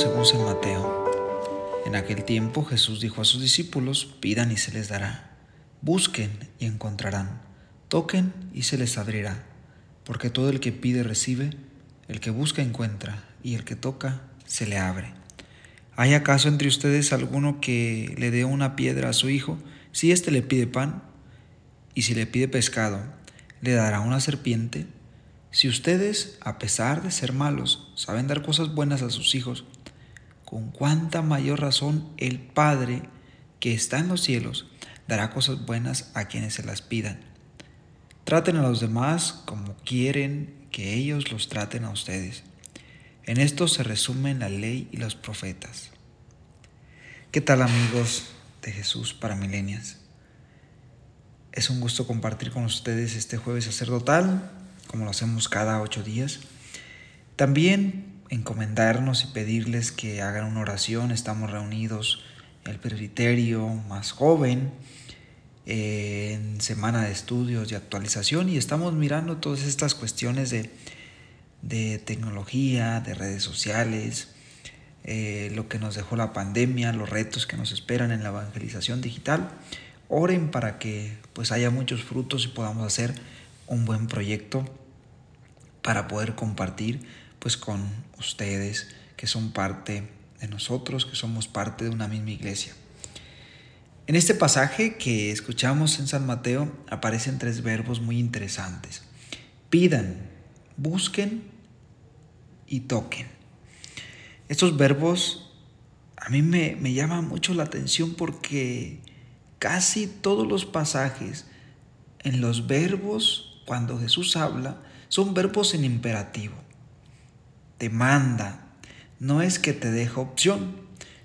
según San Mateo. En aquel tiempo Jesús dijo a sus discípulos, pidan y se les dará, busquen y encontrarán, toquen y se les abrirá, porque todo el que pide recibe, el que busca encuentra, y el que toca se le abre. ¿Hay acaso entre ustedes alguno que le dé una piedra a su hijo si éste le pide pan? Y si le pide pescado, ¿le dará una serpiente? Si ustedes, a pesar de ser malos, saben dar cosas buenas a sus hijos, con cuánta mayor razón el Padre que está en los cielos dará cosas buenas a quienes se las pidan. Traten a los demás como quieren que ellos los traten a ustedes. En esto se resumen la ley y los profetas. ¿Qué tal amigos de Jesús para milenias? Es un gusto compartir con ustedes este jueves sacerdotal como lo hacemos cada ocho días. También encomendarnos y pedirles que hagan una oración. Estamos reunidos el presbiterio más joven, en semana de estudios y actualización y estamos mirando todas estas cuestiones de, de tecnología, de redes sociales, eh, lo que nos dejó la pandemia, los retos que nos esperan en la evangelización digital. Oren para que pues haya muchos frutos y podamos hacer un buen proyecto para poder compartir pues con ustedes que son parte de nosotros, que somos parte de una misma iglesia. En este pasaje que escuchamos en San Mateo aparecen tres verbos muy interesantes. Pidan, busquen y toquen. Estos verbos a mí me, me llaman mucho la atención porque casi todos los pasajes en los verbos, cuando Jesús habla, son verbos en imperativo. Te manda. No es que te deja opción,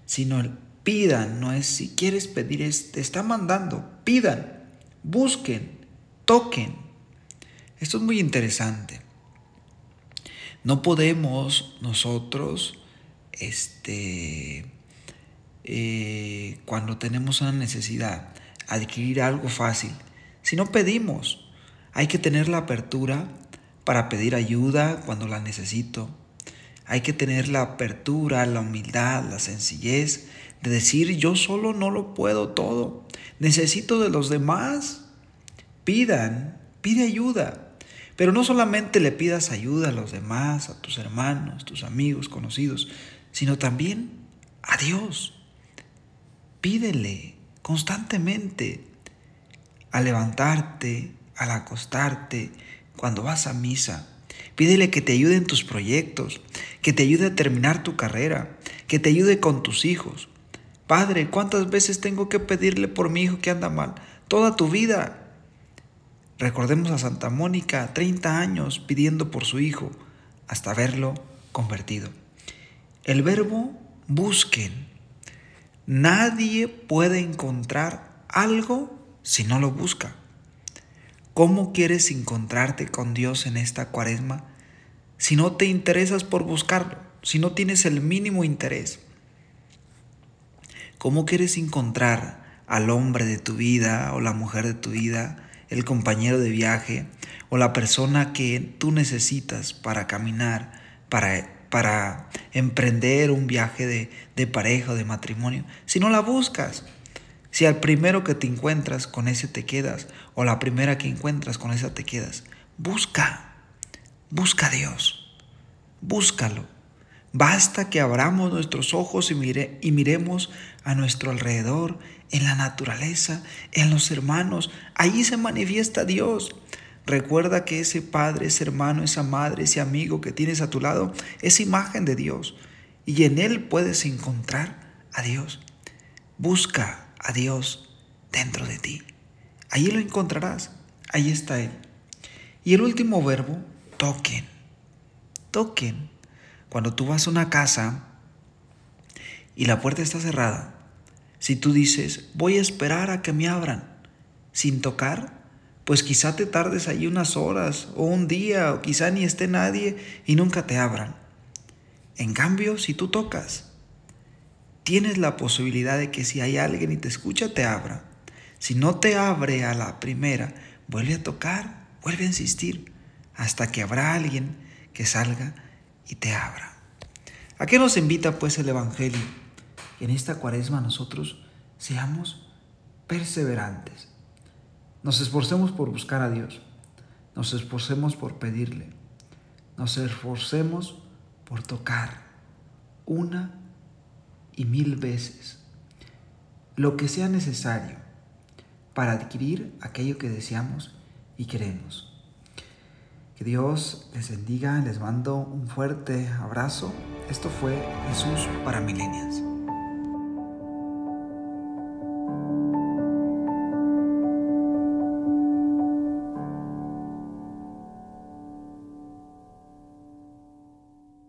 sino el pidan. No es si quieres pedir, es te está mandando. Pidan, busquen, toquen. Esto es muy interesante. No podemos nosotros, este, eh, cuando tenemos una necesidad, adquirir algo fácil. Si no pedimos, hay que tener la apertura para pedir ayuda cuando la necesito. Hay que tener la apertura, la humildad, la sencillez de decir yo solo no lo puedo todo. Necesito de los demás. Pidan, pide ayuda. Pero no solamente le pidas ayuda a los demás, a tus hermanos, tus amigos, conocidos, sino también a Dios. Pídele constantemente al levantarte, al acostarte, cuando vas a misa. Pídele que te ayude en tus proyectos, que te ayude a terminar tu carrera, que te ayude con tus hijos. Padre, ¿cuántas veces tengo que pedirle por mi hijo que anda mal? Toda tu vida. Recordemos a Santa Mónica, 30 años pidiendo por su hijo, hasta verlo convertido. El verbo busquen. Nadie puede encontrar algo si no lo busca. ¿Cómo quieres encontrarte con Dios en esta cuaresma si no te interesas por buscarlo, si no tienes el mínimo interés? ¿Cómo quieres encontrar al hombre de tu vida o la mujer de tu vida, el compañero de viaje o la persona que tú necesitas para caminar, para, para emprender un viaje de, de pareja o de matrimonio, si no la buscas? Si al primero que te encuentras con ese te quedas, o la primera que encuentras con esa te quedas, busca, busca a Dios, búscalo. Basta que abramos nuestros ojos y, mire, y miremos a nuestro alrededor, en la naturaleza, en los hermanos. Allí se manifiesta Dios. Recuerda que ese padre, ese hermano, esa madre, ese amigo que tienes a tu lado es imagen de Dios. Y en Él puedes encontrar a Dios. Busca a Dios dentro de ti. Allí lo encontrarás. Ahí está Él. Y el último verbo, toquen. Toquen. Cuando tú vas a una casa y la puerta está cerrada, si tú dices, voy a esperar a que me abran, sin tocar, pues quizá te tardes allí unas horas o un día o quizá ni esté nadie y nunca te abran. En cambio, si tú tocas, tienes la posibilidad de que si hay alguien y te escucha, te abra. Si no te abre a la primera, vuelve a tocar, vuelve a insistir, hasta que habrá alguien que salga y te abra. ¿A qué nos invita pues el Evangelio? Que en esta cuaresma nosotros seamos perseverantes. Nos esforcemos por buscar a Dios. Nos esforcemos por pedirle. Nos esforcemos por tocar una y mil veces lo que sea necesario para adquirir aquello que deseamos y queremos. Que Dios les bendiga, les mando un fuerte abrazo. Esto fue Jesús para Milenias.